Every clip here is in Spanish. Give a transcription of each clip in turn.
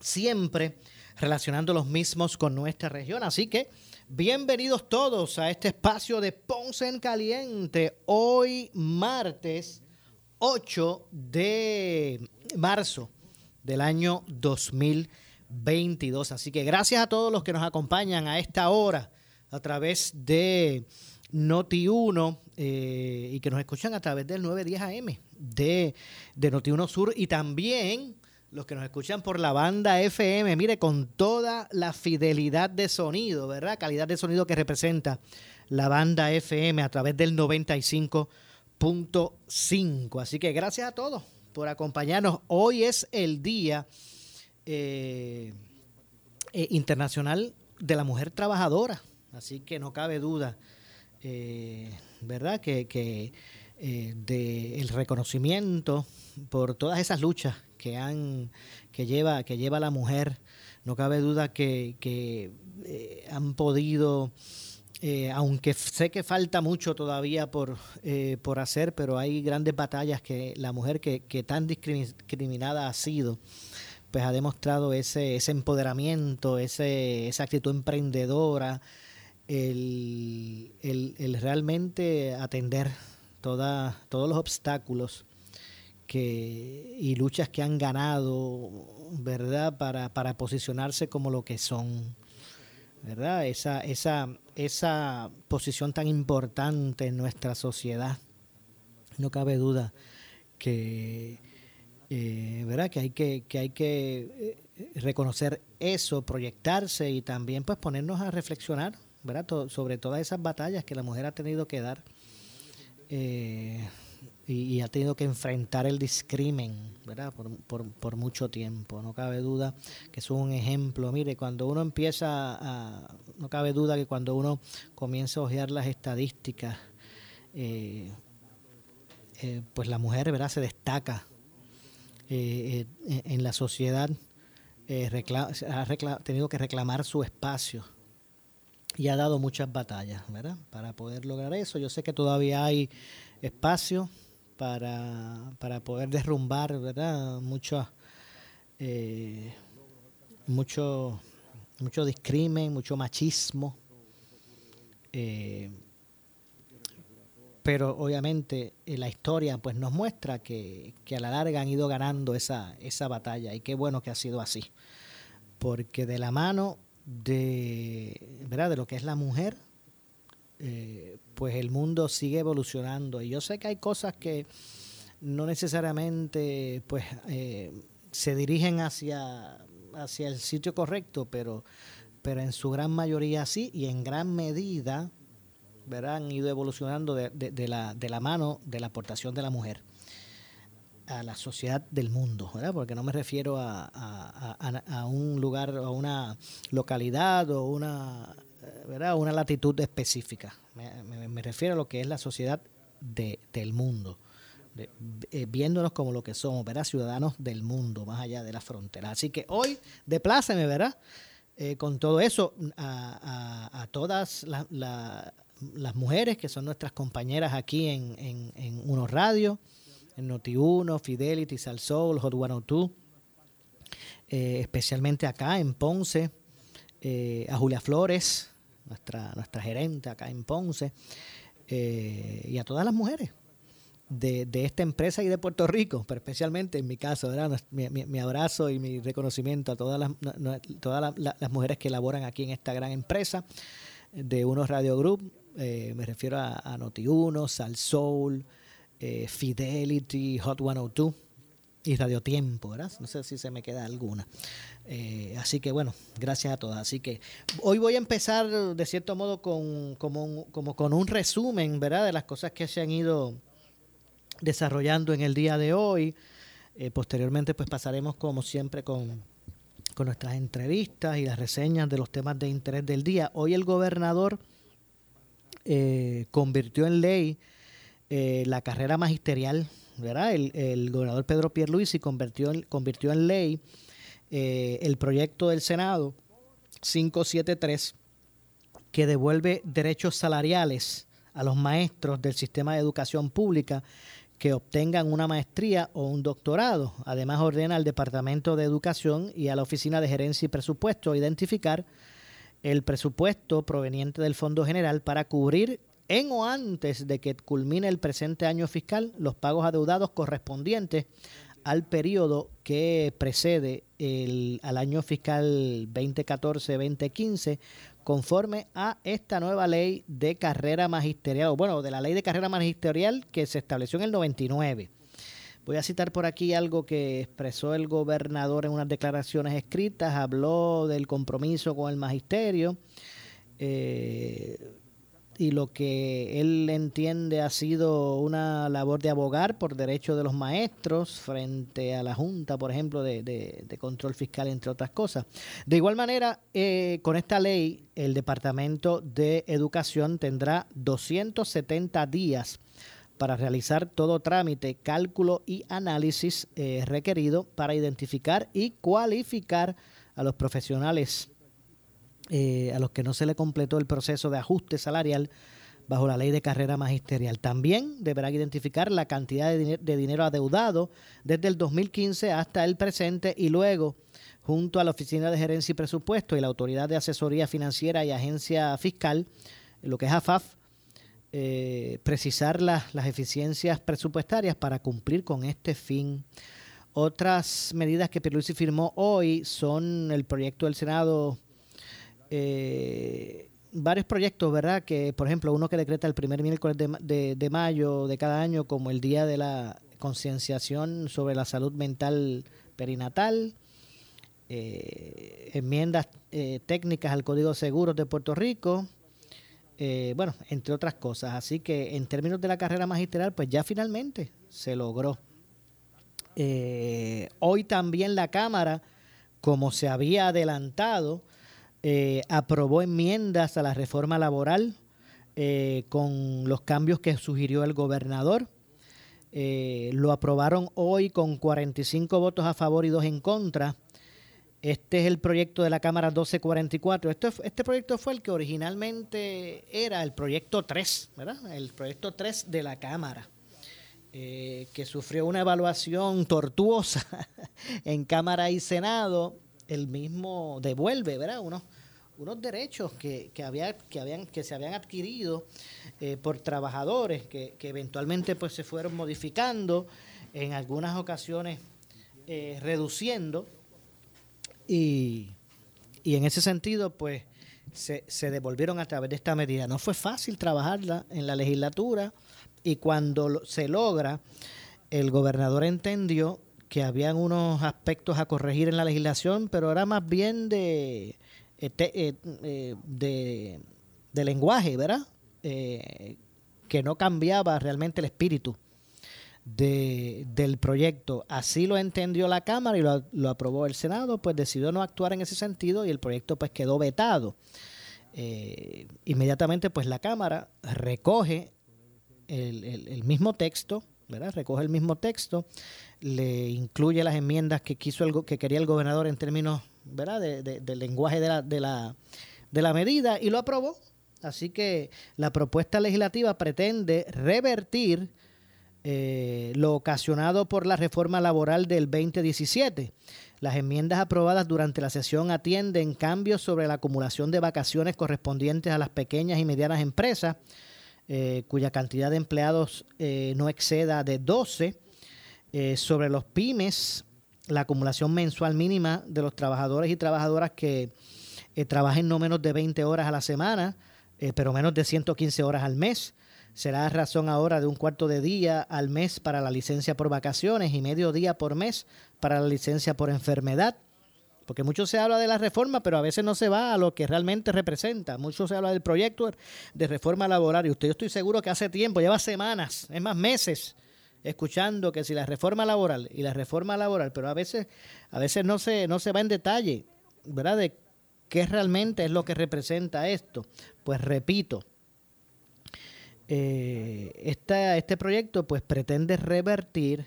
siempre relacionando los mismos con nuestra región. Así que bienvenidos todos a este espacio de Ponce en Caliente, hoy martes 8 de marzo del año 2020. 22. Así que gracias a todos los que nos acompañan a esta hora a través de Noti1 eh, y que nos escuchan a través del 910 AM de, de Noti1 Sur y también los que nos escuchan por la banda FM, mire, con toda la fidelidad de sonido, ¿verdad? Calidad de sonido que representa la banda FM a través del 95.5. Así que gracias a todos por acompañarnos. Hoy es el día eh, eh, internacional de la mujer trabajadora. Así que no cabe duda, eh, ¿verdad? Que, que de el reconocimiento por todas esas luchas que han que lleva que lleva la mujer. No cabe duda que, que han podido aunque sé que falta mucho todavía por, por hacer, pero hay grandes batallas que la mujer que, tan discriminada ha sido, pues ha demostrado ese, ese empoderamiento, ese, esa actitud emprendedora, el, realmente atender toda, todos los obstáculos que, y luchas que han ganado, ¿verdad? Para, para posicionarse como lo que son, ¿verdad? Esa, esa, esa posición tan importante en nuestra sociedad. No cabe duda que eh, ¿verdad? Que hay que, que, hay que eh, reconocer eso, proyectarse y también pues ponernos a reflexionar, ¿verdad? sobre todas esas batallas que la mujer ha tenido que dar eh, y, ha tenido que enfrentar el discrimen, ¿verdad? Por, por, por, mucho tiempo. No cabe duda que es un ejemplo. Mire, cuando uno empieza a, no cabe duda que cuando uno comienza a ojear las estadísticas, pues la mujer, ¿verdad? Se destaca eh, eh, en la sociedad eh, ha tenido que reclamar su espacio y ha dado muchas batallas, ¿verdad? Para poder lograr eso. Yo sé que todavía hay espacio para, para poder derrumbar, ¿verdad? Mucho, mucho, mucho discrimen, mucho machismo. Eh, pero obviamente eh, la historia pues nos muestra que, a la larga han ido ganando esa, esa batalla y qué bueno que ha sido así, porque de la mano de, ¿verdad? de lo que es la mujer, eh, pues el mundo sigue evolucionando. Y yo sé que hay cosas que no necesariamente pues eh, se dirigen hacia, hacia el sitio correcto, pero, pero en su gran mayoría sí y en gran medida han ido evolucionando de, la, de la mano de la aportación de la mujer a la sociedad del mundo, ¿verdad? porque no me refiero a, a, un lugar o a una localidad o una, ¿verdad? una latitud específica. Me, refiero a lo que es la sociedad de, del mundo, eh, viéndonos como lo que somos, ¿verdad? ciudadanos del mundo, más allá de la frontera. Así que hoy, depláceme, ¿verdad? Eh, con todo eso, a, todas las mujeres que son nuestras compañeras aquí en, en, Uno Radio, en Noti1, Fidelity, Salsoul, Hot 102, eh, especialmente acá en Ponce, eh, a Julia Flores, nuestra, nuestra gerente acá en Ponce, eh, y a todas las mujeres de, esta empresa y de Puerto Rico, pero especialmente en mi caso, ¿verdad? Mi, abrazo y mi reconocimiento a todas las, todas las, mujeres que laboran aquí en esta gran empresa de Unos Radio Group. Eh, me refiero a, a Noti1, Sal Soul, eh, Fidelity, Hot 102 y Radio Tiempo, ¿verdad? No sé si se me queda alguna. Eh, así que bueno, gracias a todas. Así que hoy voy a empezar de cierto modo con, como, como con un resumen, ¿verdad? De las cosas que se han ido desarrollando en el día de hoy. Eh, posteriormente pues pasaremos como siempre con, con nuestras entrevistas y las reseñas de los temas de interés del día. Hoy el gobernador convirtió en ley eh, la carrera magisterial. El, gobernador Pedro Pierluisi convirtió en, convirtió en ley el proyecto del Senado 573 que devuelve derechos salariales a los maestros del sistema de educación pública que obtengan una maestría o un doctorado. Además, ordena al Departamento de Educación y a la Oficina de Gerencia y Presupuesto identificar el presupuesto proveniente del Fondo General para cubrir en o antes de que culmine el presente año fiscal los pagos adeudados correspondientes al periodo que precede al año fiscal 2014-2015 conforme a esta nueva ley de carrera magisterial, o bueno, de la ley de carrera magisterial que se estableció en el 99. Voy a citar por aquí algo que expresó el gobernador en unas declaraciones escritas, habló del compromiso con el magisterio. Eh, y lo que él entiende ha sido una labor de abogar por derechos de los maestros frente a la Junta, por ejemplo, de, control fiscal, entre otras cosas. De igual manera, eh, con esta ley, el Departamento de Educación tendrá 270 días para realizar todo trámite, cálculo y análisis eh, requerido para identificar y cualificar a los profesionales eh, a los que no se le completó el proceso de ajuste salarial bajo la ley de carrera magisterial. También deberán identificar la cantidad de, dinero adeudado desde el 2015 hasta el presente y luego, junto a la Oficina de Gerencia y Presupuesto y la Autoridad de Asesoría Financiera y Agencia Fiscal, lo que es AFAF, eh, precisar las eficiencias presupuestarias para cumplir con este fin. Otras medidas que Pierluisi firmó hoy son el proyecto del Senado eh, varios proyectos, ¿verdad? Que, por ejemplo, uno que decreta el primer miércoles de, mayo de cada año como el Día de la Concienciación sobre la Salud Mental Perinatal, eh, enmiendas eh, técnicas al Código de Seguros de Puerto Rico, bueno, entre otras cosas. Así que en términos de la carrera magistral, pues ya finalmente se logró. hoy también la Cámara, como se había adelantado, eh, aprobó enmiendas a la reforma laboral eh, con los cambios que sugirió el gobernador. Eh, lo aprobaron hoy con 45 votos a favor y dos en contra. Este es el proyecto de la Cámara 1244. Este, este proyecto fue el que originalmente era el proyecto 3, ¿verdad? El proyecto 3 de la Cámara. que sufrió una evaluación tortuosa en Cámara y Senado el mismo devuelve, ¿verdad? Unos, unos derechos que, que, que, habían, que se habían adquirido eh, por trabajadores que, que, eventualmente pues se fueron modificando, en algunas ocasiones eh, reduciendo y, y, en ese sentido pues se, se devolvieron a través de esta medida. No fue fácil trabajarla en la legislatura y cuando se logra, el gobernador entendió que habían unos aspectos a corregir en la legislación, pero era más bien de, eh, eh, eh, de, lenguaje, ¿verdad? que no cambiaba realmente el espíritu de, del proyecto. Así lo entendió la Cámara y lo, lo, aprobó el Senado, pues decidió no actuar en ese sentido y el proyecto pues quedó vetado. inmediatamente pues la Cámara recoge el, el mismo texto, Recoge el mismo texto le incluye las enmiendas que quiso que quería el gobernador en términos. De, del lenguaje de la medida y lo aprobó. Así que la propuesta legislativa pretende revertir eh, lo ocasionado por la reforma laboral del 2017. Las enmiendas aprobadas durante la sesión atienden cambios sobre la acumulación de vacaciones correspondientes a las pequeñas y medianas empresas eh, cuya cantidad de empleados eh, no exceda de 12. sobre los pymes, la acumulación mensual mínima de los trabajadores y trabajadoras que trabajen no menos de 20 horas a la semana, pero menos de 115 horas al mes. Será razón ahora de un cuarto de día al mes para la licencia por vacaciones y medio día por mes para la licencia por enfermedad. Porque mucho se habla de la reforma, pero a veces no se va a lo que realmente representa. Mucho se habla del proyecto de reforma laboral. Y usted, yo estoy seguro que hace tiempo, lleva semanas, es más meses, escuchando que si la reforma laboral y la reforma laboral, pero a veces, a veces no se, no se va en detalle, ¿verdad? De qué realmente es lo que representa esto. Pues repito, eh, este proyecto pues pretende revertir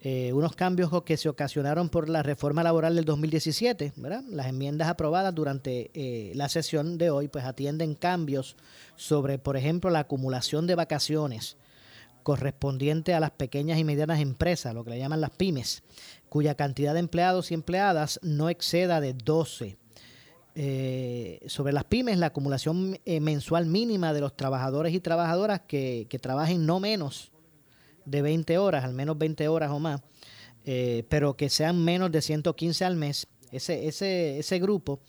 eh, unos cambios que se ocasionaron por la reforma laboral del 2017, ¿verdad? Las enmiendas aprobadas durante eh, la sesión de hoy pues atienden cambios sobre, por ejemplo, la acumulación de vacaciones correspondiente a las pequeñas y medianas empresas, lo que le llaman las pymes, cuya cantidad de empleados y empleadas no exceda de 12. Eh, sobre las pymes, la acumulación mensual mínima de los trabajadores y trabajadoras que, que trabajen no menos de 20 horas, al menos 20 horas o más, eh, pero que sean menos de 115 al mes, ese, ese, ese grupo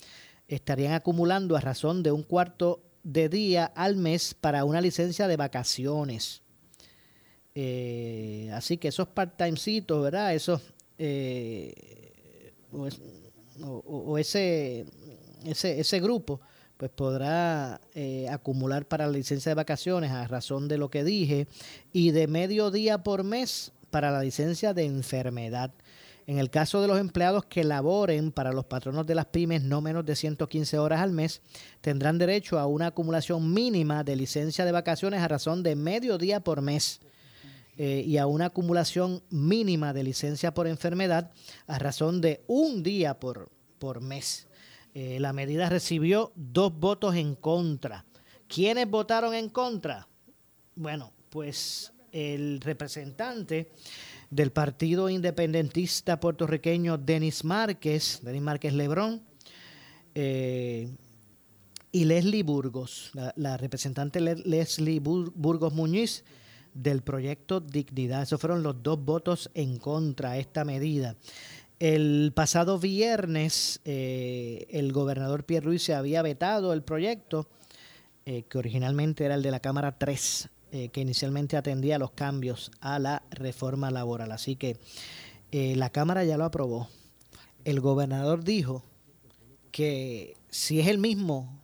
estarían acumulando a razón de un cuarto de día al mes para una licencia de vacaciones. Eh, así que esos part-timecitos, ¿verdad? Esos, eh, o, ese, ese, ese grupo pues podrá eh, acumular para la licencia de vacaciones a razón de lo que dije y de medio día por mes para la licencia de enfermedad. En el caso de los empleados que laboren para los patronos de las pymes no menos de 115 horas al mes, tendrán derecho a una acumulación mínima de licencia de vacaciones a razón de medio día por mes. Eh, y a una acumulación mínima de licencia por enfermedad a razón de un día por, por mes. Eh, la medida recibió dos votos en contra. ¿Quiénes votaron en contra? Bueno, pues el representante del Partido Independentista puertorriqueño Denis Márquez, Denis Márquez Lebrón, eh, y Leslie Burgos, la, representante Leslie Burgos Muñiz del proyecto Dignidad. Esos fueron los dos votos en contra de esta medida. El pasado viernes, eh, el gobernador Pierre Ruiz se había vetado el proyecto, eh, que originalmente era el de la Cámara 3, eh, que inicialmente atendía los cambios a la reforma laboral. Así que la Cámara ya lo aprobó. El gobernador dijo que si es el mismo,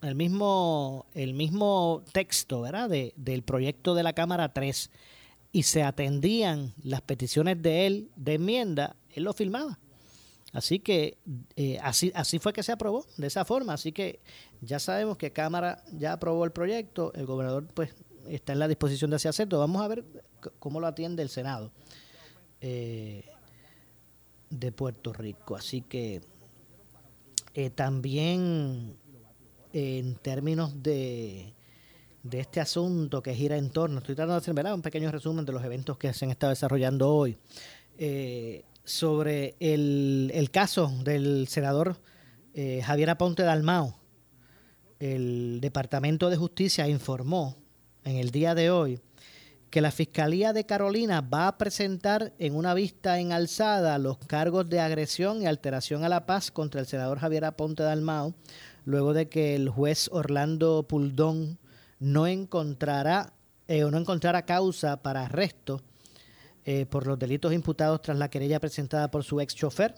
el mismo, el mismo texto, ¿verdad? del proyecto de la Cámara 3 y se atendían las peticiones de él de enmienda, él lo firmaba. Así que eh, así, así fue que se aprobó, de esa forma. Así que ya sabemos que Cámara ya aprobó el proyecto, el gobernador pues está en la disposición de hacerlo. Vamos a ver cómo lo atiende el Senado eh, de Puerto Rico. Así que eh, también en términos de, este asunto que gira en torno, estoy tratando de hacer un pequeño resumen de los eventos que se han estado desarrollando hoy. Sobre el, caso del senador eh, Javier Aponte Dalmao. El Departamento de Justicia informó en el día de hoy que la Fiscalía de Carolina va a presentar en una vista en alzada los cargos de agresión y alteración a la paz contra el senador Javier Aponte Dalmao, luego de que el juez Orlando Puldón no encontrará eh, o no encontrara causa para arresto eh, por los delitos imputados tras la querella presentada por su ex chofer,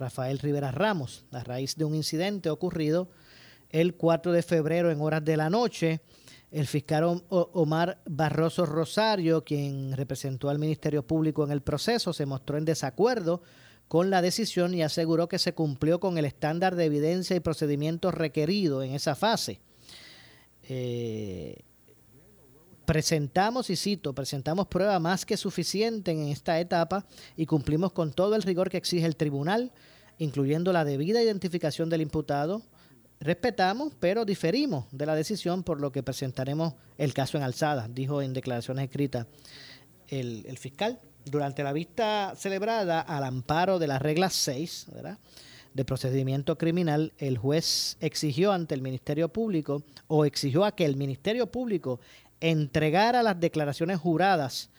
Rafael Rivera Ramos, a raíz de un incidente ocurrido el 4 de febrero en horas de la noche. El fiscal Omar Barroso Rosario, quien representó al Ministerio Público en el proceso, se mostró en desacuerdo con la decisión y aseguró que se cumplió con el estándar de evidencia y procedimiento requerido en esa fase. Eh, Presentamos, y cito, presentamos prueba más que suficiente en esta etapa y cumplimos con todo el rigor que exige el tribunal, incluyendo la debida identificación del imputado. Respetamos, pero diferimos de la decisión, por lo que presentaremos el caso en alzada, dijo en declaraciones escritas el, fiscal. Durante la vista celebrada al amparo de la regla 6 ¿verdad? de procedimiento criminal, el juez exigió ante el Ministerio Público o exigió a que el Ministerio Público entregara las declaraciones juradas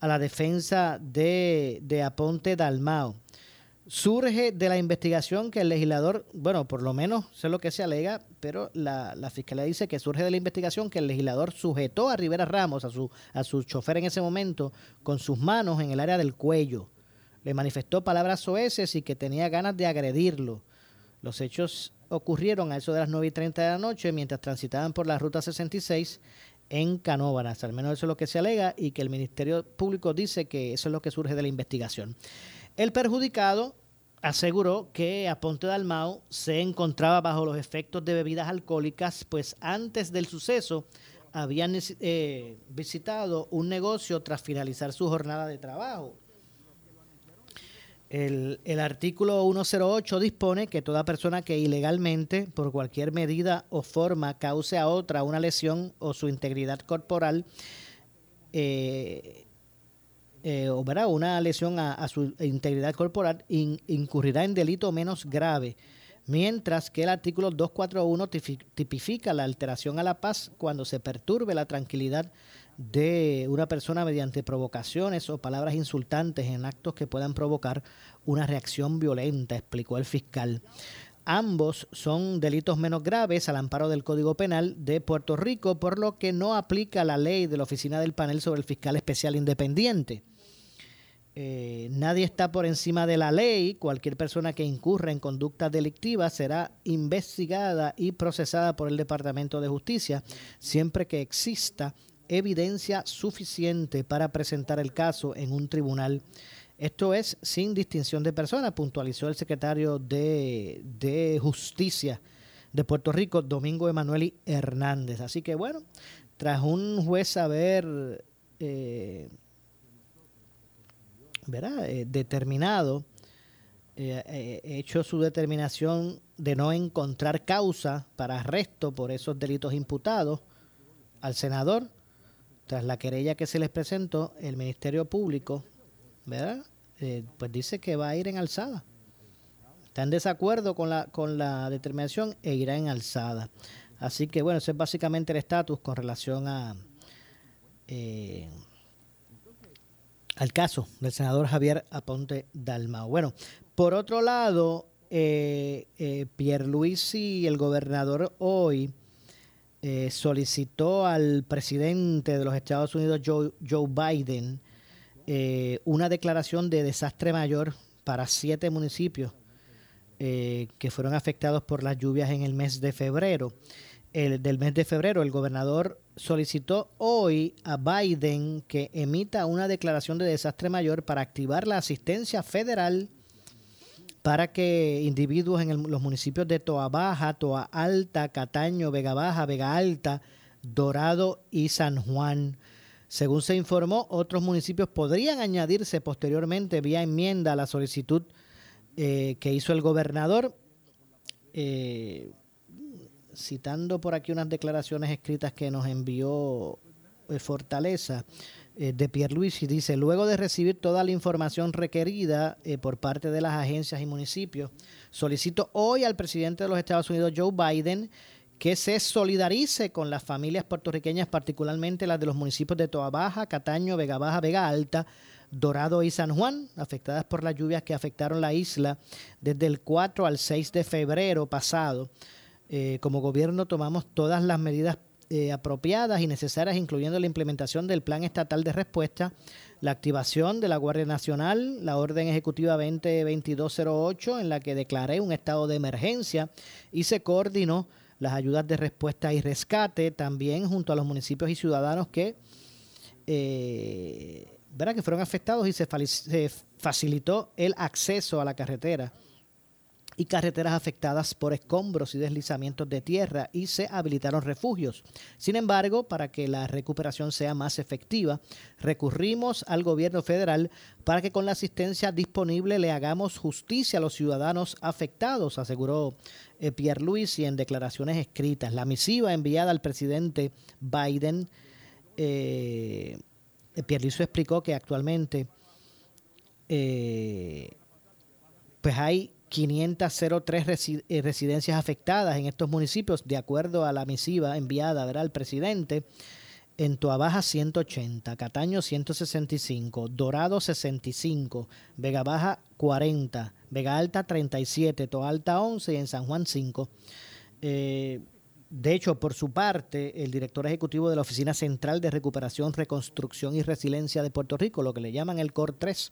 a la defensa de, de Aponte Dalmao surge de la investigación que el legislador, bueno, por lo menos sé lo que se alega, pero la, la, fiscalía dice que surge de la investigación que el legislador sujetó a Rivera Ramos, a su, a su chofer en ese momento, con sus manos en el área del cuello. Le manifestó palabras soeces y que tenía ganas de agredirlo. Los hechos ocurrieron a eso de las 9 y 30 de la noche mientras transitaban por la ruta 66 en Canóvanas. Al menos eso es lo que se alega y que el Ministerio Público dice que eso es lo que surge de la investigación. El perjudicado aseguró que Aponte Dalmau se encontraba bajo los efectos de bebidas alcohólicas, pues antes del suceso habían eh, visitado un negocio tras finalizar su jornada de trabajo. El, el, artículo 108 dispone que toda persona que ilegalmente, por cualquier medida o forma, cause a otra una lesión o su integridad corporal, eh, eh, o una lesión a, su integridad corporal, incurrirá en delito menos grave, mientras que el artículo 241 tipifica la alteración a la paz cuando se perturbe la tranquilidad de una persona mediante provocaciones o palabras insultantes en actos que puedan provocar una reacción violenta, explicó el fiscal. Ambos son delitos menos graves al amparo del Código Penal de Puerto Rico, por lo que no aplica la ley de la Oficina del Panel sobre el Fiscal Especial Independiente. Eh, nadie está por encima de la ley. Cualquier persona que incurra en conductas delictivas será investigada y procesada por el Departamento de Justicia siempre que exista evidencia suficiente para presentar el caso en un tribunal. Esto es sin distinción de persona, puntualizó el secretario de, Justicia de Puerto Rico, Domingo Emanueli Hernández. Así que bueno, tras un juez haber... Eh. Eh, determinado, eh, eh, hecho su determinación de no encontrar causa para arresto por esos delitos imputados al senador, tras la querella que se les presentó, el Ministerio Público, ¿verdad? pues dice que va a ir en alzada. Está en desacuerdo con la, con la determinación e irá en alzada. Así que bueno, ese es básicamente el estatus con relación a al caso del senador Javier Aponte Dalmao. Bueno, por otro lado, eh, eh, Pierluisi, el gobernador hoy, eh, solicitó al presidente de los Estados Unidos, Joe, Joe Biden, eh, una declaración de desastre mayor para siete municipios que fueron afectados por las lluvias en el mes de febrero. Del mes de febrero, el gobernador solicitó hoy a Biden que emita una declaración de desastre mayor para activar la asistencia federal para que individuos en los municipios de Toa Baja, Toa Alta, Cataño, Vega Baja, Vega Alta, Dorado y San Juan. Según se informó, otros municipios podrían añadirse posteriormente vía enmienda a la solicitud eh, que hizo el gobernador. Eh, citando por aquí unas declaraciones escritas que nos envió eh, Fortaleza eh, de Pierluisi, dice, luego de recibir toda la información requerida eh, por parte de las agencias y municipios, solicito hoy al presidente de los Estados Unidos, Joe Biden, que se solidarice con las familias puertorriqueñas, particularmente las de los municipios de Toa Baja, Cataño, Vega Baja, Vega Alta, Dorado y San Juan, afectadas por las lluvias que afectaron la isla desde el 4 al 6 de febrero pasado. Eh, como gobierno tomamos todas las medidas eh, apropiadas y necesarias, incluyendo la implementación del Plan Estatal de Respuesta, la activación de la Guardia Nacional, la Orden Ejecutiva 202208, en la que declaré un estado de emergencia y se coordinó las ayudas de respuesta y rescate, también junto a los municipios y ciudadanos que, eh, que fueron afectados y se facilitó el acceso a la carretera y carreteras afectadas por escombros y deslizamientos de tierra y se habilitaron refugios. Sin embargo, para que la recuperación sea más efectiva, recurrimos al gobierno federal para que con la asistencia disponible le hagamos justicia a los ciudadanos afectados, aseguró eh, Pierre Luis y en declaraciones escritas. La misiva enviada al presidente Biden, eh, Pierre Luis explicó que actualmente eh, pues hay 503 eh, residencias afectadas en estos municipios, de acuerdo a la misiva enviada al presidente. En Toabaja 180, Cataño 165, Dorado 65, Vega Baja 40, Vega Alta 37, Toa Alta 11 y en San Juan 5. Eh, de hecho, por su parte, el director ejecutivo de la Oficina Central de Recuperación, Reconstrucción y Resiliencia de Puerto Rico, lo que le llaman el COR 3,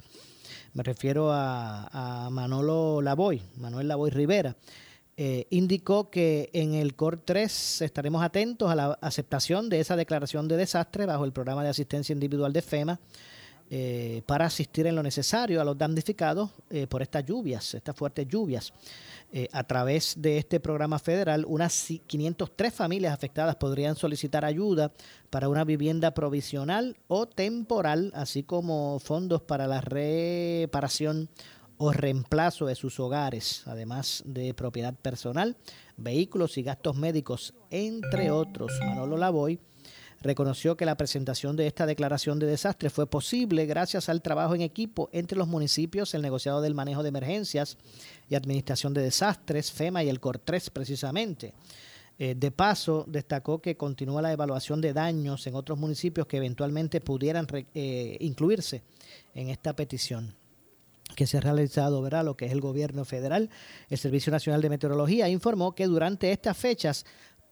me refiero a, Manolo Lavoy, Manuel Lavoy Rivera, eh, indicó que en el COR 3 estaremos atentos a la aceptación de esa declaración de desastre bajo el programa de asistencia individual de FEMA eh, para asistir en lo necesario a los damnificados eh, por estas lluvias, estas fuertes lluvias. Eh, a través de este programa federal, unas 503 familias afectadas podrían solicitar ayuda para una vivienda provisional o temporal, así como fondos para la reparación o reemplazo de sus hogares, además de propiedad personal, vehículos y gastos médicos, entre otros. Manolo Lavoy reconoció que la presentación de esta declaración de desastre fue posible gracias al trabajo en equipo entre los municipios, el negociado del manejo de emergencias y administración de desastres, FEMA y el COR3 precisamente. Eh, de paso, destacó que continúa la evaluación de daños en otros municipios que eventualmente pudieran eh, incluirse en esta petición que se ha realizado, ¿verdad? Lo que es el gobierno federal, el Servicio Nacional de Meteorología informó que durante estas fechas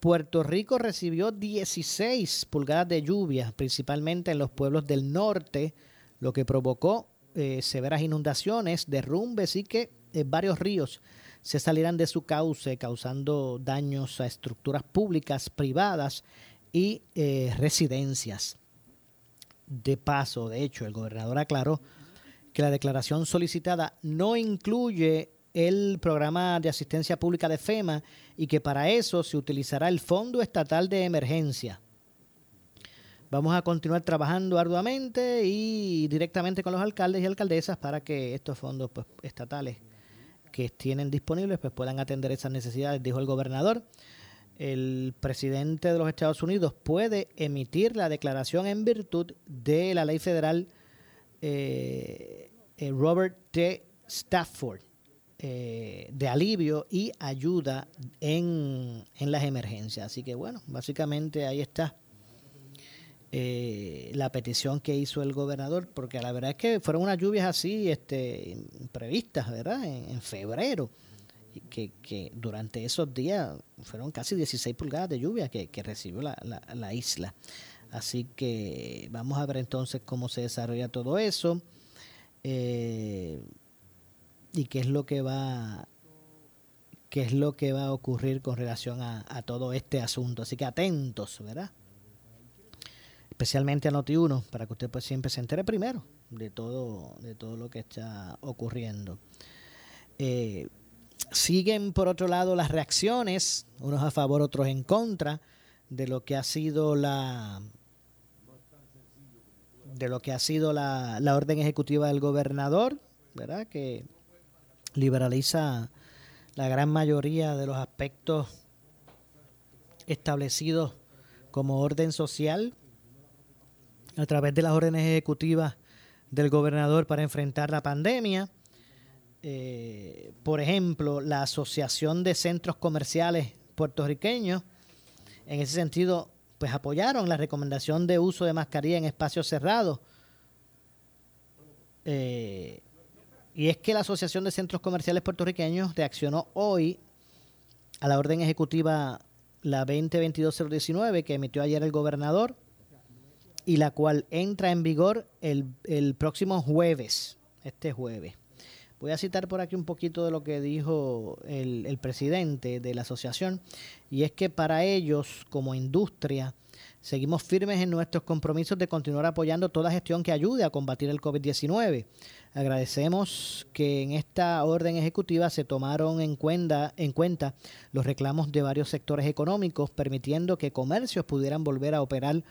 Puerto Rico recibió 16 pulgadas de lluvia, principalmente en los pueblos del norte, lo que provocó eh, severas inundaciones, derrumbes y que eh, varios ríos se salieran de su cauce, causando daños a estructuras públicas, privadas y eh, residencias. De paso, de hecho, el gobernador aclaró que la declaración solicitada no incluye el programa de asistencia pública de FEMA y que para eso se utilizará el Fondo Estatal de Emergencia. Vamos a continuar trabajando arduamente y directamente con los alcaldes y alcaldesas para que estos fondos pues, estatales que tienen disponibles pues, puedan atender esas necesidades, dijo el gobernador. El presidente de los Estados Unidos puede emitir la declaración en virtud de la ley federal eh, eh, Robert T. Stafford eh, de alivio y ayuda en, las emergencias. Así que bueno, básicamente ahí está eh, la petición que hizo el gobernador, porque la verdad es que fueron unas lluvias así este, previstas, ¿verdad? En, febrero. Que, que, durante esos días fueron casi 16 pulgadas de lluvia que, recibió la, la, isla. Así que vamos a ver entonces cómo se desarrolla todo eso. Eh, y qué es lo que va qué es lo que va a ocurrir con relación a, todo este asunto. Así que atentos, ¿verdad? Especialmente a Noti1, para que usted pues siempre se entere primero de todo, de todo lo que está ocurriendo. Eh, siguen por otro lado las reacciones, unos a favor, otros en contra, de lo que ha sido la de lo que ha sido la, la orden ejecutiva del gobernador, ¿verdad? Que liberaliza la gran mayoría de los aspectos establecidos como orden social a través de las órdenes ejecutivas del gobernador para enfrentar la pandemia. Eh, por ejemplo, la Asociación de Centros Comerciales Puertorriqueños, en ese sentido, pues apoyaron la recomendación de uso de mascarilla en espacios cerrados. Eh, y es que la Asociación de Centros Comerciales Puertorriqueños reaccionó hoy a la orden ejecutiva la 2022-019 que emitió ayer el gobernador y la cual entra en vigor el, el próximo jueves, este jueves. Voy a citar por aquí un poquito de lo que dijo el, el, presidente de la asociación, y es que para ellos, como industria, seguimos firmes en nuestros compromisos de continuar apoyando toda gestión que ayude a combatir el COVID-19. Agradecemos que en esta orden ejecutiva se tomaron en cuenta, en cuenta los reclamos de varios sectores económicos, permitiendo que comercios pudieran volver a operar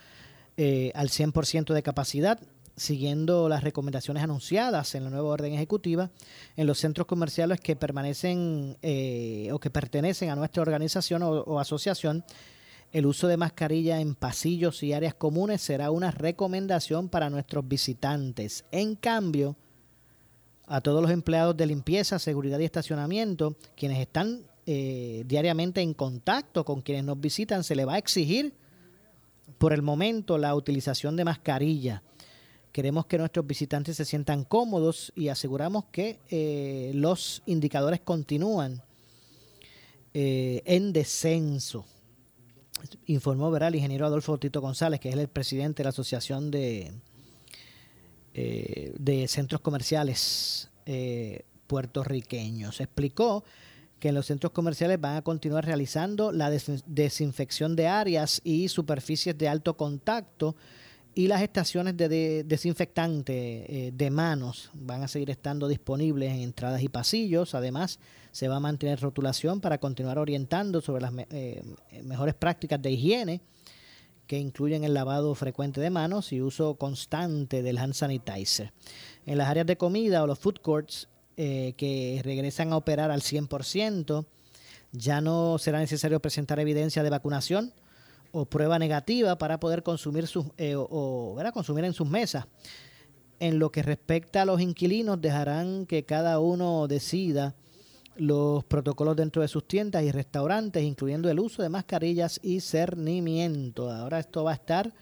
eh, al 100% de capacidad, siguiendo las recomendaciones anunciadas en la nueva orden ejecutiva en los centros comerciales que permanecen eh, o que pertenecen a nuestra organización o asociación. El uso de mascarilla en pasillos y áreas comunes será una recomendación para nuestros visitantes. En cambio, a todos los empleados de limpieza, seguridad y estacionamiento, quienes están eh, diariamente en contacto con quienes nos visitan, se le va a exigir por el momento la utilización de mascarilla. Queremos que nuestros visitantes se sientan cómodos y aseguramos que eh, los indicadores continúan eh, en descenso. Informó ¿verdad? el ingeniero Adolfo Tito González, que es el presidente de la Asociación de, eh, de Centros Comerciales Puertorriqueños. Explicó que en los centros comerciales van a continuar realizando la desinfección de áreas y superficies de alto contacto y las estaciones de, desinfectante eh, de manos van a seguir estando disponibles en entradas y pasillos. Además, se va a mantener rotulación para continuar orientando sobre las eh, mejores prácticas de higiene que incluyen el lavado frecuente de manos y uso constante del hand sanitizer. En las áreas de comida o los food courts eh, que regresan a operar al 100%, ya no será necesario presentar evidencia de vacunación o prueba negativa para poder consumir, sus, eh, o, consumir en sus mesas. En lo que respecta a los inquilinos, dejarán que cada uno decida los protocolos dentro de sus tiendas y restaurantes, incluyendo el uso de mascarillas y cernimiento. Ahora esto va a estar,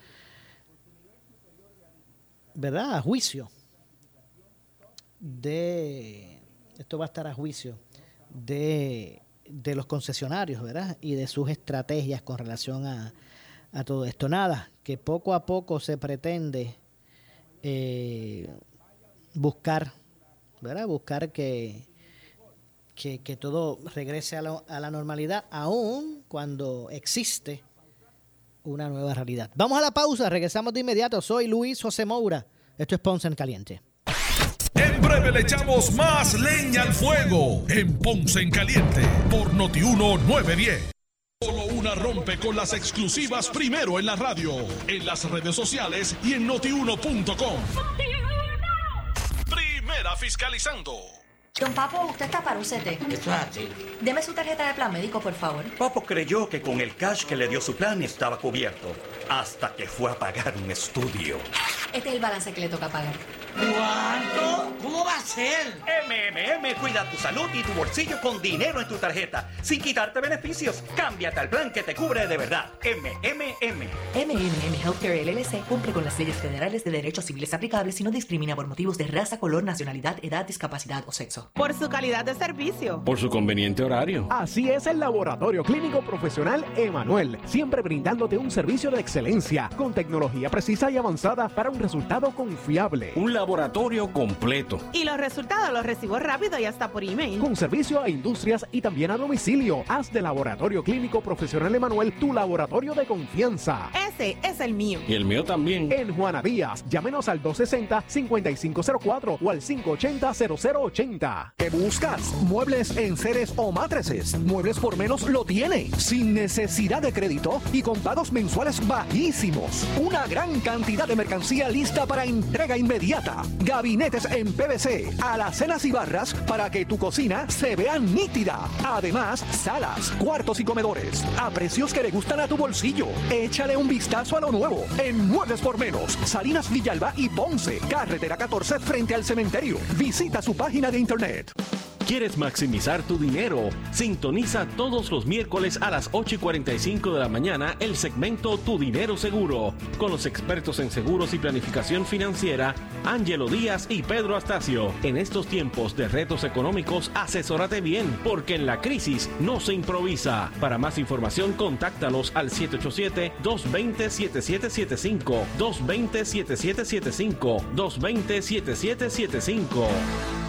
¿verdad?, a juicio de, esto va a estar a juicio de de los concesionarios, ¿verdad? Y de sus estrategias con relación a, todo esto. Nada, que poco a poco se pretende eh, buscar, ¿verdad? Buscar que, que, todo regrese a la, a la normalidad, aún cuando existe una nueva realidad. Vamos a la pausa, regresamos de inmediato. Soy Luis José Moura. Esto es Ponce en Caliente. En breve le echamos más leña al fuego en Ponce en Caliente por Notiuno 910. Solo una rompe con las exclusivas primero en la radio, en las redes sociales y en notiuno.com. Primera fiscalizando. Don Papo, usted está para un CT. Eso es así. Deme su tarjeta de plan médico, por favor. Papo creyó que con el cash que le dio su plan estaba cubierto, hasta que fue a pagar un estudio. Este es el balance que le toca pagar. ¿Cuánto? ¿Cómo va a ser? MMM cuida tu salud y tu bolsillo con dinero en tu tarjeta, sin quitarte beneficios. Cámbiate al plan que te cubre de verdad. MMM. MMM Healthcare LLC cumple con las leyes federales de derechos civiles aplicables y no discrimina por motivos de raza, color, nacionalidad, edad, discapacidad o sexo. Por su calidad de servicio. Por su conveniente horario. Así es el Laboratorio Clínico Profesional Emanuel, siempre brindándote un servicio de excelencia, con tecnología precisa y avanzada para un resultado confiable. Un laboratorio completo. Y los resultados los recibo rápido y hasta por email. Con servicio a industrias y también a domicilio. Haz de Laboratorio Clínico Profesional Emanuel tu laboratorio de confianza. Ese es el mío. Y el mío también. En Juana Díaz, llámenos al 260-5504 o al 580-0080. ¿Qué buscas? Muebles en seres o matrices. Muebles por menos lo tiene. Sin necesidad de crédito y con pagos mensuales bajísimos. Una gran cantidad de mercancía lista para entrega inmediata. Gabinetes en PVC, alacenas y barras para que tu cocina se vea nítida. Además, salas, cuartos y comedores a precios que le gustan a tu bolsillo. Échale un vistazo a lo nuevo en Muebles por Menos, Salinas Villalba y Ponce, carretera 14 frente al cementerio. Visita su página de internet. ¿Quieres maximizar tu dinero? Sintoniza todos los miércoles a las 8 y 45 de la mañana el segmento Tu Dinero Seguro con los expertos en seguros y planificación financiera Ángelo Díaz y Pedro Astacio. En estos tiempos de retos económicos, asesórate bien porque en la crisis no se improvisa. Para más información, contáctalos al 787-220-7775, 220-7775, 220-7775.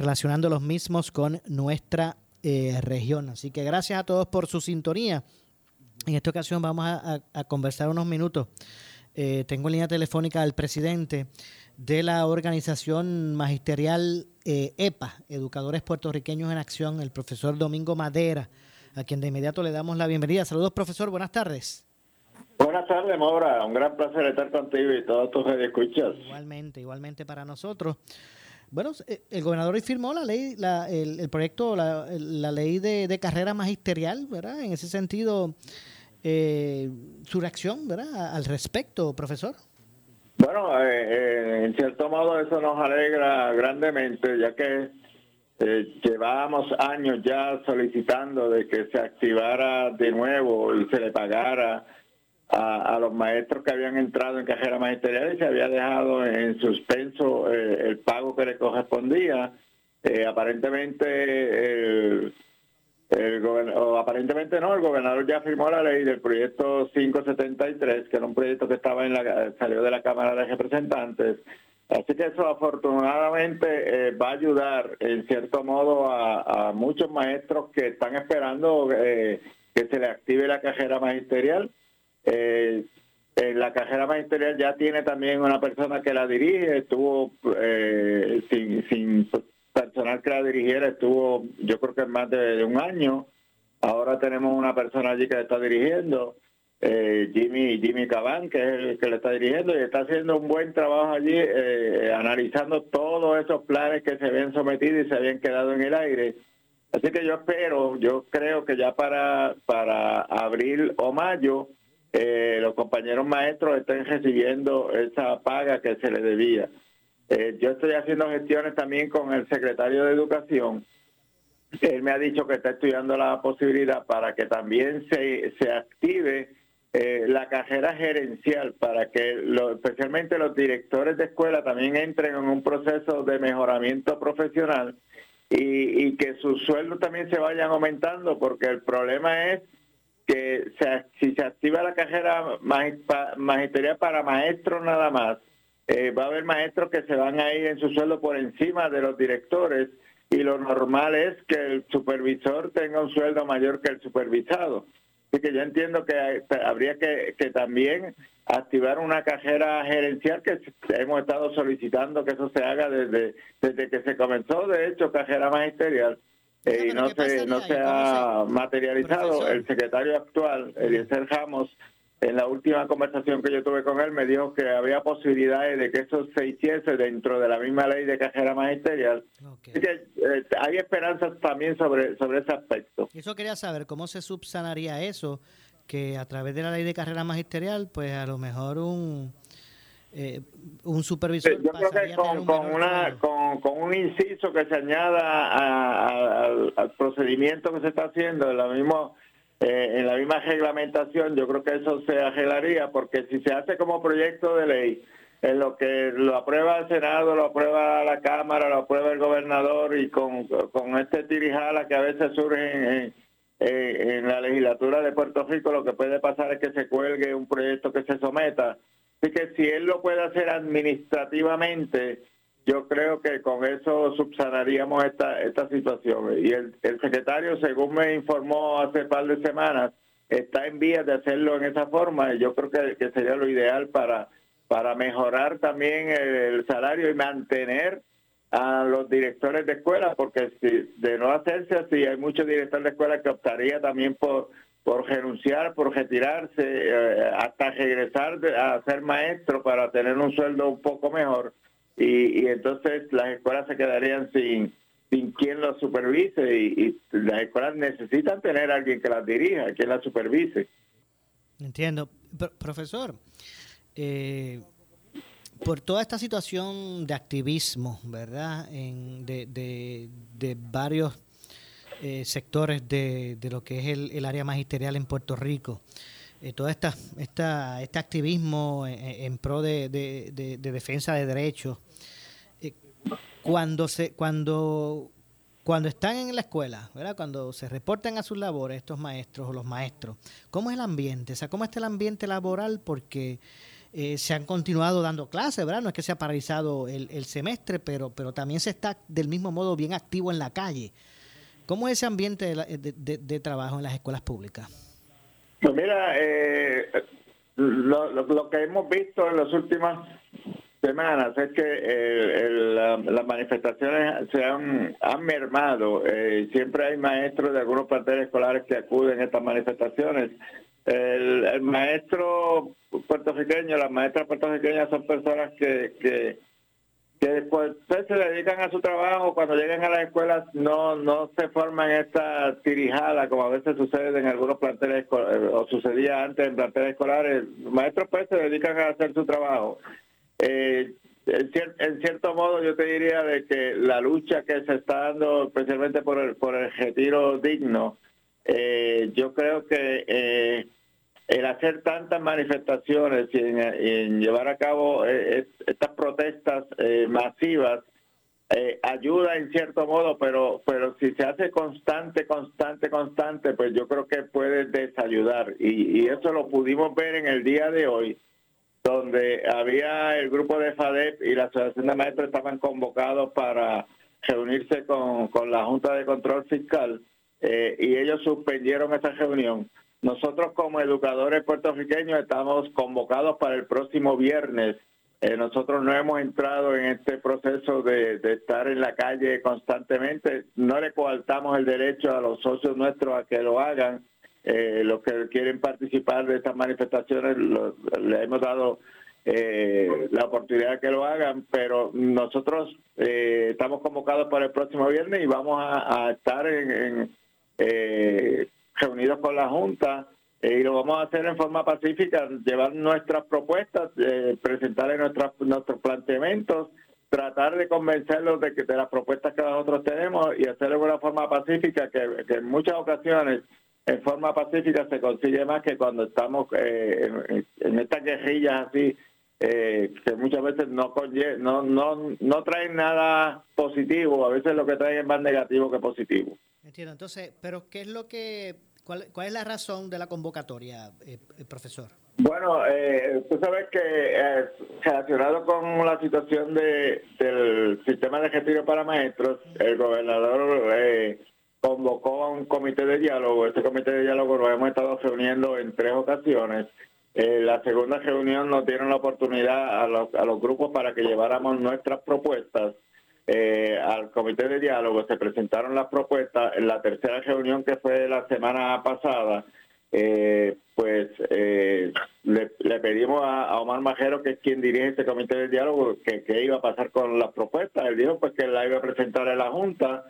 relacionando los mismos con nuestra eh, región. Así que gracias a todos por su sintonía. En esta ocasión vamos a, a- a conversar unos minutos. Eh, tengo en línea telefónica al presidente de la organización magisterial eh, EPA, Educadores Puertorriqueños en Acción, el profesor Domingo Madera, a quien de inmediato le damos la bienvenida. Saludos, profesor, buenas tardes. Buenas tardes, Maura. Un gran placer estar contigo y todos tus escuchas. Igualmente, igualmente para nosotros. Bueno, eh, el gobernador firmó la ley, la- el, proyecto, la, ley de, de carrera magisterial, ¿verdad? En ese sentido, eh, su reacción, ¿verdad? Al respecto, profesor. Bueno, eh, eh, en cierto modo eso nos alegra grandemente, ya que eh, llevábamos años ya solicitando de que se activara de nuevo y se le pagara a, a los maestros que habían entrado en carrera magisterial y se había dejado en suspenso eh, el pago que le correspondía. Eh, aparentemente el, el aparentemente no, el gobernador ya firmó la ley del proyecto 573, que era un proyecto que estaba en la salió de la Cámara de Representantes. Así que eso afortunadamente eh, va a ayudar en cierto modo a, a muchos maestros que están esperando eh, que se le active la carrera magisterial. Eh, en la carrera magisterial ya tiene también una persona que la dirige, estuvo eh, sin, sin personal que la dirigiera, estuvo yo creo que más de, un año. Ahora tenemos una persona allí que está dirigiendo, eh, Jimmy Jimmy Cabán, que es el que le está dirigiendo y está haciendo un buen trabajo allí, eh, analizando todos esos planes que se habían sometido y se habían quedado en el aire. Así que yo espero, yo creo que ya para, para abril o mayo eh, los compañeros maestros estén recibiendo esa paga que se les debía. Eh, yo estoy haciendo gestiones también con el secretario de Educación. Él me ha dicho que está estudiando la posibilidad para que también se, se active eh, la carrera gerencial, para que lo- especialmente los directores de escuela también entren en un proceso de mejoramiento profesional y, y que sus sueldos también se vayan aumentando, porque el problema es que se- si se activa la carrera magisterial para maestros nada más, eh, va a haber maestros que se van a ir en su sueldo por encima de los directores y lo normal es que el supervisor tenga un sueldo mayor que el supervisado. Así que yo entiendo que habría que, que también activar una carrera gerencial que hemos estado solicitando que eso se haga desde, desde que se comenzó, de hecho, carrera magisterial. Eh, y no se, no se ha materializado. El secretario actual, Eliezer Ramos, en la última conversación que yo tuve con él, me dijo que había posibilidades de que eso se hiciese dentro de la misma ley de carrera magisterial. Así que eh, hay esperanzas también sobre, sobre ese aspecto. Eso quería saber, ¿cómo se subsanaría eso? que a través de la ley de carrera magisterial, pues a lo mejor un eh, un supervisor. Yo creo que con, con, una, con, con, un inciso que se añada al, procedimiento que se está haciendo, en la, mismo, eh, en la misma reglamentación, yo creo que eso se arreglaría, porque si se hace como proyecto de ley, en lo que lo aprueba el Senado, lo aprueba la Cámara, lo aprueba el gobernador y con, con este tirijala que a veces surge en, en, la legislatura de Puerto Rico, lo que puede pasar es que se cuelgue un proyecto que se someta. Así que si él lo puede hacer administrativamente, yo creo que con eso subsanaríamos esta, esta situación. Y el, el secretario, según me informó hace un par de semanas, está en vías de hacerlo en esa forma y yo creo que, que sería lo ideal para para mejorar también el, salario y mantener a los directores de escuela, porque si de no hacerse así, hay muchos directores de escuela que optaría también por, por renunciar, por retirarse, eh, hasta regresar a ser maestro para tener un sueldo un poco mejor. Y, entonces las escuelas se quedarían sin, sin quien los supervise y, y, las escuelas necesitan tener a alguien que las dirija, quien las supervise. Entiendo. profesor, eh, por toda esta situación de activismo, ¿verdad? En, de, de, varios eh, sectores de, de, lo que es el, área magisterial en Puerto Rico. Eh, todo esta, esta, este activismo en, pro de, defensa de derechos. Eh, cuando, se, cuando, cuando están en la escuela, ¿verdad? cuando se reportan a sus labores estos maestros o los maestros, ¿cómo es el ambiente? O sea, ¿cómo está el ambiente laboral? Porque eh, se han continuado dando clases, ¿verdad? No es que se ha paralizado el, semestre, pero, pero también se está del mismo modo bien activo en la calle. ¿Cómo es ese ambiente de, trabajo en las escuelas públicas? Pues mira, eh, lo, que hemos visto en las últimas semanas es que eh, las manifestaciones se han, han mermado. siempre hay maestros de algunos planteles escolares que acuden a estas manifestaciones el, maestro puertorriqueño, las maestras puertorriqueñas son personas que, que, que después se dedican a su trabajo, cuando llegan a las escuelas no no se forman esta tirijada como a veces sucede en algunos planteles eh, o sucedía antes en planteles escolares. Maestros pues se dedican a hacer su trabajo. Eh, en, cierto modo yo te diría de que la lucha que se está dando especialmente por el, por el retiro digno, eh, yo creo que eh, el hacer tantas manifestaciones y en, llevar a cabo eh, estas protestas masivas ayuda en cierto modo, pero pero si se hace constante, constante, constante, pues yo creo que puede desayudar. Y, eso lo pudimos ver en el día de hoy, donde había el grupo de FADEP y la Asociación de Maestros estaban convocados para reunirse con, con la Junta de Control Fiscal eh, y ellos suspendieron esa reunión. Nosotros como educadores puertorriqueños estamos convocados para el próximo viernes. Eh, nosotros no hemos entrado en este proceso de, estar en la calle constantemente. No le coartamos el derecho a los socios nuestros a que lo hagan. Eh, los que quieren participar de estas manifestaciones le hemos dado la oportunidad de que lo hagan, pero nosotros estamos convocados para el próximo viernes y vamos a, estar en, eh, reunidos con la Junta eh, y lo vamos a hacer en forma pacífica, llevar nuestras propuestas, eh, presentarle nuestras, nuestros planteamientos, tratar de convencerlos de que de las propuestas que nosotros tenemos y hacerlo de una forma pacífica, que, en muchas ocasiones en forma pacífica se consigue más que cuando estamos eh, en, en, estas guerrillas así eh, que muchas veces no, no, no, no traen nada positivo, a veces lo que traen es más negativo que positivo. Entiendo, entonces, pero ¿qué es lo que, cuál, es la razón de la convocatoria, eh, eh profesor? Bueno, eh, tú sabes que eh, relacionado con la situación de, del sistema de retiro para maestros, el gobernador eh, convocó a un comité de diálogo. Este comité de diálogo lo hemos estado reuniendo en tres ocasiones eh, la segunda reunión nos dieron la oportunidad a los, a los grupos para que lleváramos nuestras propuestas eh, al comité de diálogo. Se presentaron las propuestas. En la tercera reunión que fue la semana pasada, eh, pues le, pedimos a, Omar Majero, que es quien dirige este comité de diálogo, que, que iba a pasar con las propuestas. Él dijo pues que la iba a presentar en la Junta.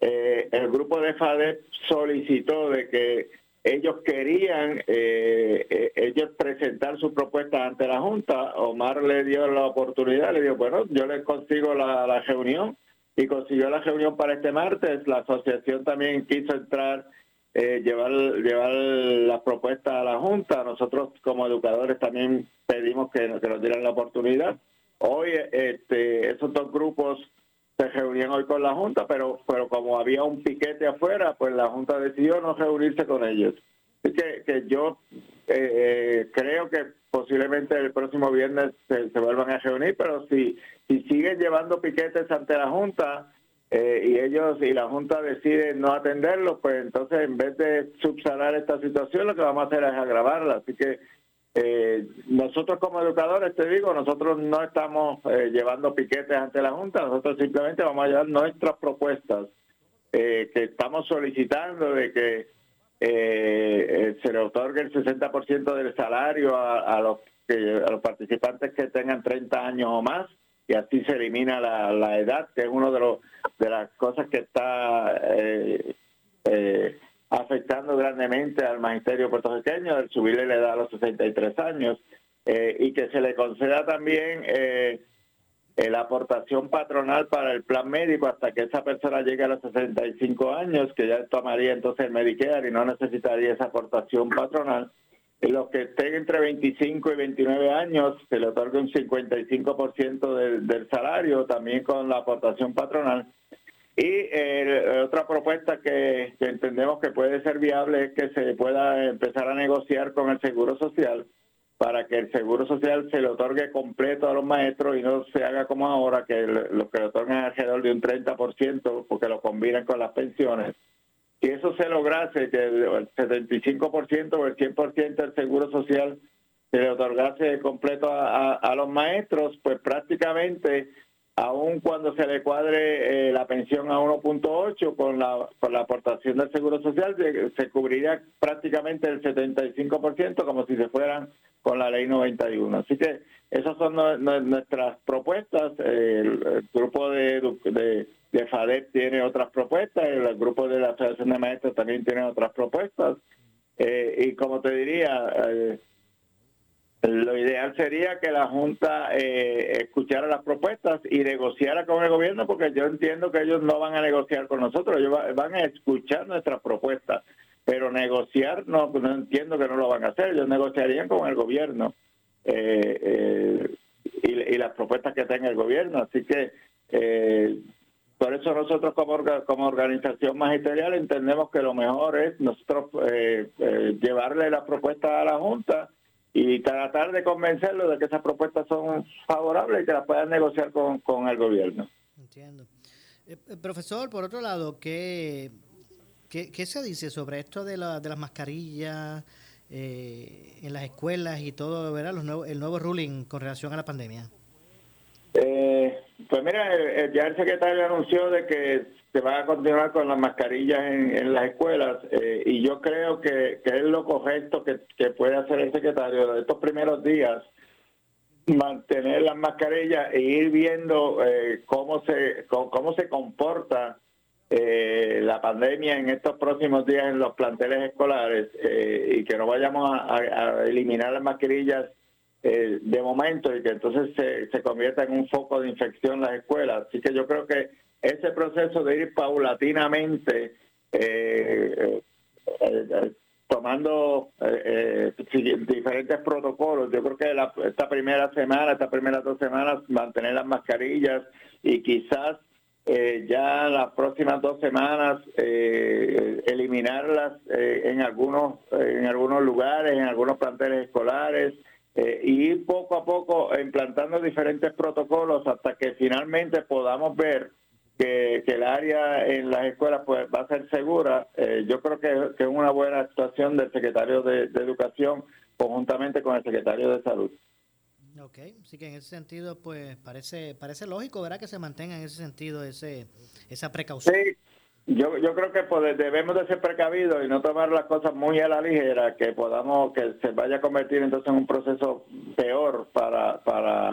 el grupo de FADEP solicitó de que ellos querían eh, eh, ellos presentar su propuesta ante la Junta. Omar le dio la oportunidad, le dijo, bueno, yo les consigo la, la reunión y consiguió la reunión para este martes. La asociación también quiso entrar, eh, llevar, llevar las propuestas a la Junta. Nosotros como educadores también pedimos que, que nos dieran la oportunidad. Hoy este, esos dos grupos se reunían hoy con la Junta, pero, pero como había un piquete afuera, pues la Junta decidió no reunirse con ellos. Así que, que yo eh, creo que posiblemente el próximo viernes se, se, vuelvan a reunir, pero si, si siguen llevando piquetes ante la Junta eh, y ellos y la Junta decide no atenderlos, pues entonces en vez de subsanar esta situación, lo que vamos a hacer es agravarla. Así que eh, nosotros como educadores, te digo, nosotros no estamos eh, llevando piquetes ante la Junta, nosotros simplemente vamos a llevar nuestras propuestas eh, que estamos solicitando de que eh, se le otorgue el 60% del salario a, a, los a los participantes que tengan 30 años o más y así se elimina la, edad, que es una de, de las cosas que está... Eh, eh, afectando grandemente al magisterio puertorriqueño, el subirle la edad a los 63 años, eh, y que se le conceda también eh, la aportación patronal para el plan médico hasta que esa persona llegue a los 65 años, que ya tomaría entonces el Medicare y no necesitaría esa aportación patronal. Los que estén entre 25 y 29 años, se le otorga un 55% del, del salario, también con la aportación patronal y eh, otra propuesta que, entendemos que puede ser viable es que se pueda empezar a negociar con el Seguro Social para que el Seguro Social se le otorgue completo a los maestros y no se haga como ahora, que lo que le otorgan alrededor de un 30% porque lo combinan con las pensiones. Si eso se lograse, que el 75% o el 100% del Seguro Social se le otorgase completo a los maestros, pues prácticamente aun cuando se le cuadre eh, la pensión a 1.8 con la, con la aportación del Seguro Social, se, cubriría prácticamente el 75% como si se fueran con la ley 91. Así que esas son nuestras propuestas. El, grupo de, de, de FADEP tiene otras propuestas, el grupo de la Asociación de Maestros también tiene otras propuestas. Eh, y como te diría, eh, lo ideal sería que la Junta eh, escuchara las propuestas y negociara con el gobierno, porque yo entiendo que ellos no van a negociar con nosotros, ellos van a escuchar nuestras propuestas, pero negociar no, no entiendo que no lo van a hacer, ellos negociarían con el gobierno eh, eh, y, las propuestas que tenga el gobierno. Así que eh, por eso nosotros como, como organización magisterial entendemos que lo mejor es nosotros eh, llevarle la propuesta a la Junta y tratar de convencerlo de que esas propuestas son favorables y que las puedan negociar con, con el gobierno. Entiendo. Eh, profesor, por otro lado, ¿qué, qué, qué se dice sobre esto de, la, de las mascarillas eh, en las escuelas y todo, ¿verdad? Los nuevos, el nuevo ruling con relación a la pandemia? Pues mira, ya el secretario anunció de que se va a continuar con las mascarillas en, las escuelas eh, y yo creo que, que, es lo correcto que, que, puede hacer el secretario de estos primeros días mantener las mascarillas e ir viendo eh, cómo se cómo, cómo se comporta eh, la pandemia en estos próximos días en los planteles escolares eh, y que no vayamos a eliminar las mascarillas eh, de momento y que entonces se, se convierta en un foco de infección las escuelas. Así que yo creo que ese proceso de ir paulatinamente eh, eh, eh tomando eh, eh, diferentes protocolos, yo creo que la, esta primera semana, estas primeras dos semanas, mantener las mascarillas y quizás ya las próximas dos semanas eliminarlas en algunos en algunos lugares, en algunos planteles escolares, eh, y ir poco a poco implantando diferentes protocolos hasta que finalmente podamos ver que, que el área en las escuelas pues va a ser segura. Eh, yo creo que, que, es una buena actuación del secretario de, de, Educación conjuntamente con el secretario de Salud. Ok, así que en ese sentido pues parece parece lógico, ¿verdad? Que se mantenga en ese sentido ese esa precaución. Sí. Yo, yo creo que pues, debemos de ser precavidos y no tomar las cosas muy a la ligera, que podamos, que se vaya a convertir entonces en un proceso peor para, para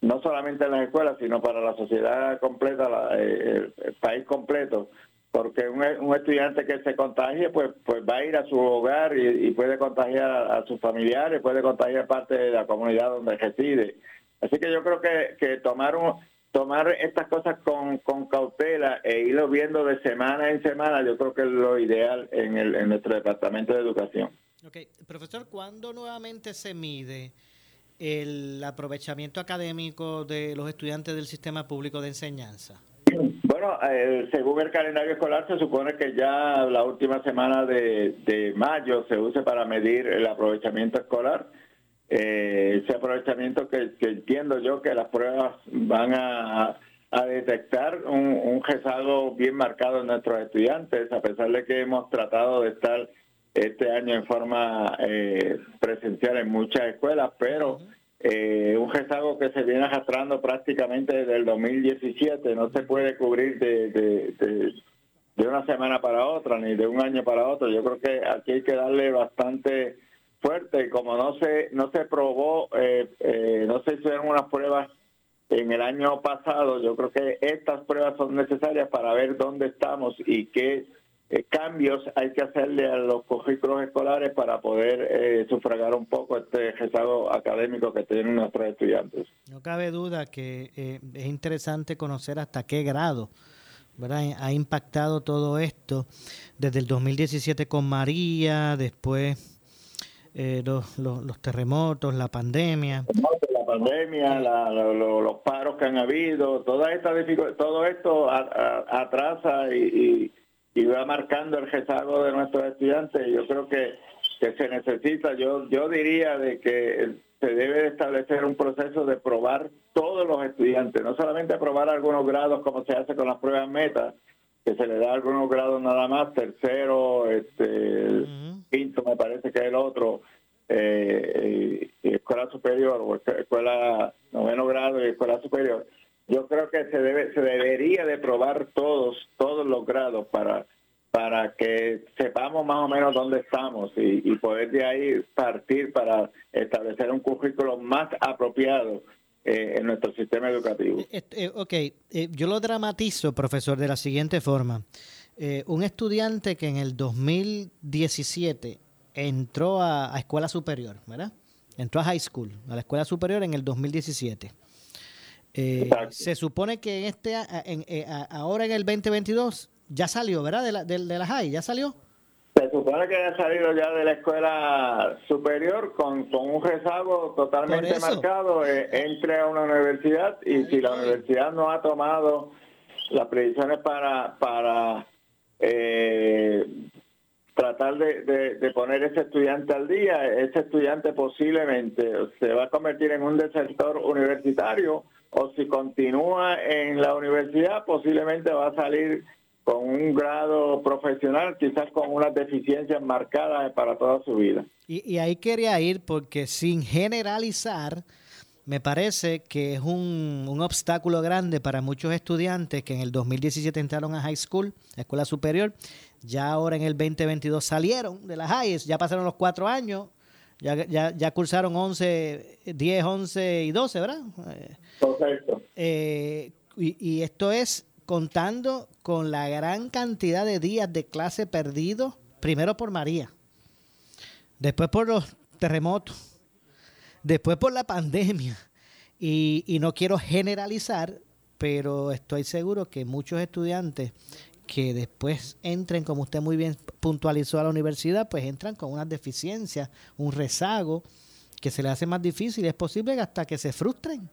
no solamente en las escuelas, sino para la sociedad completa, la, el, el, país completo. porque un, un estudiante que se contagie, pues, pues va a ir a su hogar y, puede contagiar a, a sus familiares, puede contagiar parte de la comunidad donde reside. Así que yo creo que, que tomar un, tomar estas cosas con, con cautela e irlo viendo de semana en semana, yo creo que es lo ideal en, el, en nuestro Departamento de Educación. Ok, profesor, ¿cuándo nuevamente se mide el aprovechamiento académico de los estudiantes del sistema público de enseñanza? Bueno, eh, según el calendario escolar, se supone que ya la última semana de, de mayo se use para medir el aprovechamiento escolar. Eh, ese aprovechamiento que, que entiendo yo que las pruebas van a, a detectar un, un rezago bien marcado en nuestros estudiantes, a pesar de que hemos tratado de estar este año en forma eh, presencial en muchas escuelas, pero eh, un rezago que se viene arrastrando prácticamente desde el 2017 no se puede cubrir de, de, de, de una semana para otra ni de un año para otro. Yo creo que aquí hay que darle bastante fuerte, como no se no se probó, eh, eh, no se hicieron unas pruebas en el año pasado, yo creo que estas pruebas son necesarias para ver dónde estamos y qué eh, cambios hay que hacerle a los currículos escolares para poder eh, sufragar un poco este rezago académico que tienen nuestros estudiantes. No cabe duda que eh, es interesante conocer hasta qué grado ha impactado todo esto desde el 2017 con María, después eh, los, los, los, terremotos, la pandemia. La pandemia, los paros que han habido, toda esta todo esto atrasa y, y, va marcando el rezago de nuestros estudiantes. Yo creo que, que se necesita, yo, yo diría de que se debe establecer un proceso de probar todos los estudiantes, no solamente probar algunos grados como se hace con las pruebas metas, que se le da algunos grados nada más, tercero, este, uh -huh. quinto me parece que es el otro, eh, escuela superior o escuela noveno grado y escuela superior. Yo creo que se debe, se debería de probar todos, todos los grados para para que sepamos más o menos dónde estamos y, y poder de ahí partir para establecer un currículo más apropiado eh, en nuestro sistema educativo. Eh, eh, ok, eh, yo lo dramatizo, profesor, de la siguiente forma. Eh, un estudiante que en el 2017 entró a, a, escuela superior, ¿verdad? Entró a high school, a la escuela superior en el 2017. Eh, se supone que en este, en, ahora en el 2022 ya salió, ¿verdad? De la, de, de la high, ya salió. Se supone que ha salido ya de la escuela superior con, con un rezago totalmente marcado, eh, entre a una universidad y si la universidad no ha tomado las previsiones para, para eh, tratar de, de, de, poner ese estudiante al día, ese estudiante posiblemente se va a convertir en un desertor universitario o si continúa en la universidad posiblemente va a salir con un grado profesional, quizás con unas deficiencias marcadas para toda su vida. Y, y ahí quería ir porque sin generalizar, me parece que es un, un, obstáculo grande para muchos estudiantes que en el 2017 entraron a high school, a escuela superior, ya ahora en el 2022 salieron de las high, ya pasaron los cuatro años, ya, ya, ya cursaron 11, 10, 11 y 12, ¿verdad? Correcto. Eh, y, y esto es contando con la gran cantidad de días de clase perdidos, primero por María, después por los terremotos, después por la pandemia. Y, no quiero generalizar, pero estoy seguro que muchos estudiantes que después entren, como usted muy bien puntualizó a la universidad, pues entran con unas deficiencias, un rezago que se les hace más difícil. Es posible hasta que se frustren.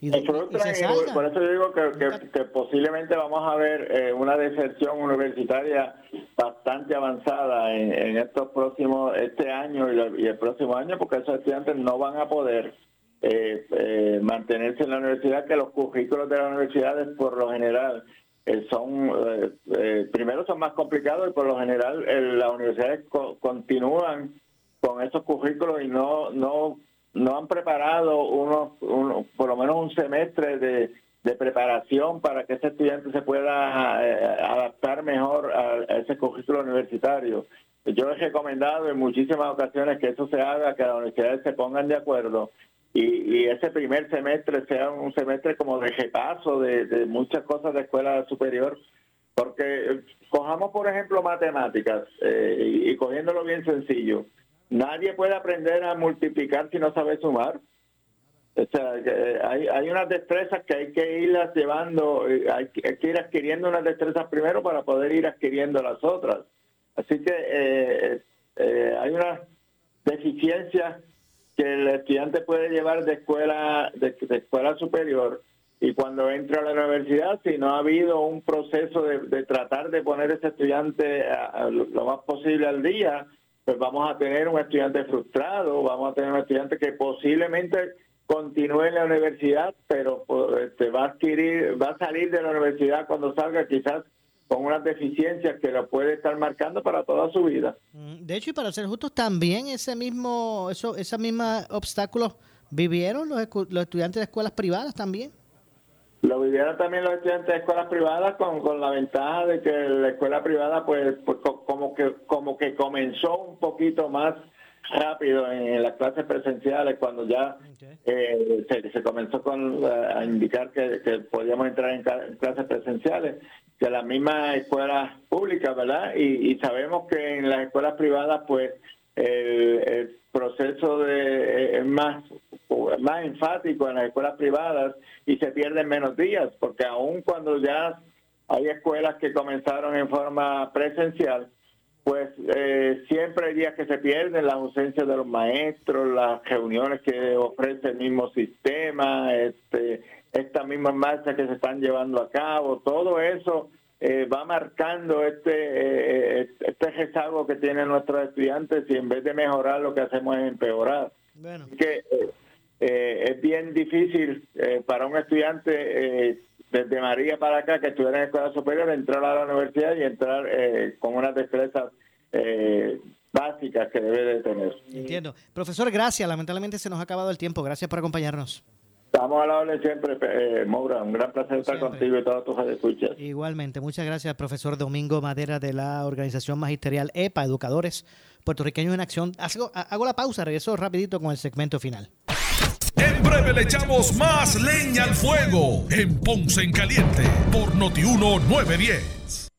Y, de, y se y por eso yo digo que, que, que, posiblemente vamos a ver eh, una deserción universitaria bastante avanzada en, en, estos próximos, este año y, el, y el próximo año, porque esos estudiantes no van a poder eh, eh, mantenerse en la universidad, que los currículos de las universidades por lo general eh, son, primero son más complicados y por lo general las universidades co continúan con esos currículos y no, no no han preparado uno, uno, por lo menos un semestre de, de, preparación para que ese estudiante se pueda eh, adaptar mejor a, a, ese currículo universitario. Yo he recomendado en muchísimas ocasiones que eso se haga, que las universidades se pongan de acuerdo y, y ese primer semestre sea un semestre como de repaso de, de muchas cosas de escuela superior Porque eh, cojamos, por ejemplo, matemáticas eh, y, y cogiéndolo bien sencillo. Nadie puede aprender a multiplicar si no sabe sumar. O sea, eh, hay, hay unas destrezas que hay que irlas llevando, eh, hay que, hay que ir adquiriendo unas destrezas primero para poder ir adquiriendo las otras. Así que eh, eh, hay unas deficiencias que el estudiante puede llevar de escuela de, escuela superior y cuando entra a la universidad, si no ha habido un proceso de, de tratar de poner ese estudiante lo más posible al día, pues vamos a tener un estudiante frustrado, vamos a tener un estudiante que posiblemente continúe en la universidad, pero pues, este, va a adquirir, va a salir de la universidad cuando salga quizás con unas deficiencias que lo puede estar marcando para toda su vida. Mm, De hecho, y para ser justos, también ese mismo, eso, esos mismos obstáculos vivieron los, los estudiantes de escuelas privadas también. Lo vivieron también los estudiantes de escuelas privadas con, con la ventaja de que la escuela privada pues, pues co- como que como que comenzó un poquito más rápido en las clases presenciales cuando ya eh, se, se comenzó con, eh, a indicar que, que podíamos entrar en, clases presenciales que las mismas escuelas públicas, ¿verdad? Y, y sabemos que en las escuelas privadas pues el, el proceso de es más más enfático en las escuelas privadas y se pierden menos días, porque aun cuando ya hay escuelas que comenzaron en forma presencial, pues eh, siempre hay días que se pierden, las ausencias de los maestros, las reuniones que ofrece el mismo sistema, este, estas mismas marchas que se están llevando a cabo, todo eso eh, va marcando este eh, este rezago que tienen nuestros estudiantes y en vez de mejorar lo que hacemos es empeorar. Que eh, eh, es bien difícil eh, para un estudiante eh, desde María para acá que estuviera en escuela superior entrar a la universidad y entrar eh, con unas destrezas eh, básicas que debe de tener. Entiendo. Profesor, gracias. Lamentablemente se nos ha acabado el tiempo. Gracias por acompañarnos. Estamos a la orden siempre, eh, Moura. Un gran placer estar contigo y todos tus escuchas. Igualmente, muchas gracias, profesor Domingo Madera de la organización magisterial EPA, Educadores Puertorriqueños en Acción. Hago, la pausa, regreso rapidito con el segmento final. En breve le echamos más leña al fuego en Ponce en Caliente por Notiuno 910.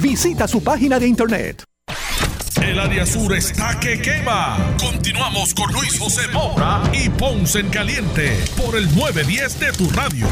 Visita su página de internet. El área sur está que quema. Continuamos con Luis José Moura y Ponce en Caliente por el 910 de tu radio.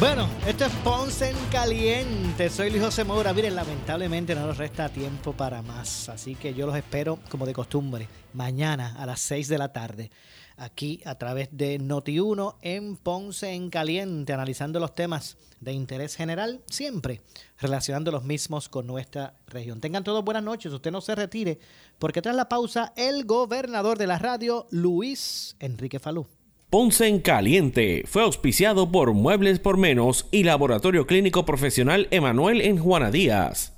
Bueno, esto es Ponce en Caliente. Soy Luis José Moura. Miren, lamentablemente no nos resta tiempo para más. Así que yo los espero, como de costumbre, mañana a las 6 de la tarde. Aquí a través de Noti1 en Ponce en Caliente, analizando los temas de interés general, siempre relacionando los mismos con nuestra región. Tengan todos buenas noches. Usted no se retire, porque tras la pausa, el gobernador de la radio, Luis Enrique Falú. Ponce en Caliente fue auspiciado por Muebles por Menos y Laboratorio Clínico Profesional Emanuel en Juana Díaz.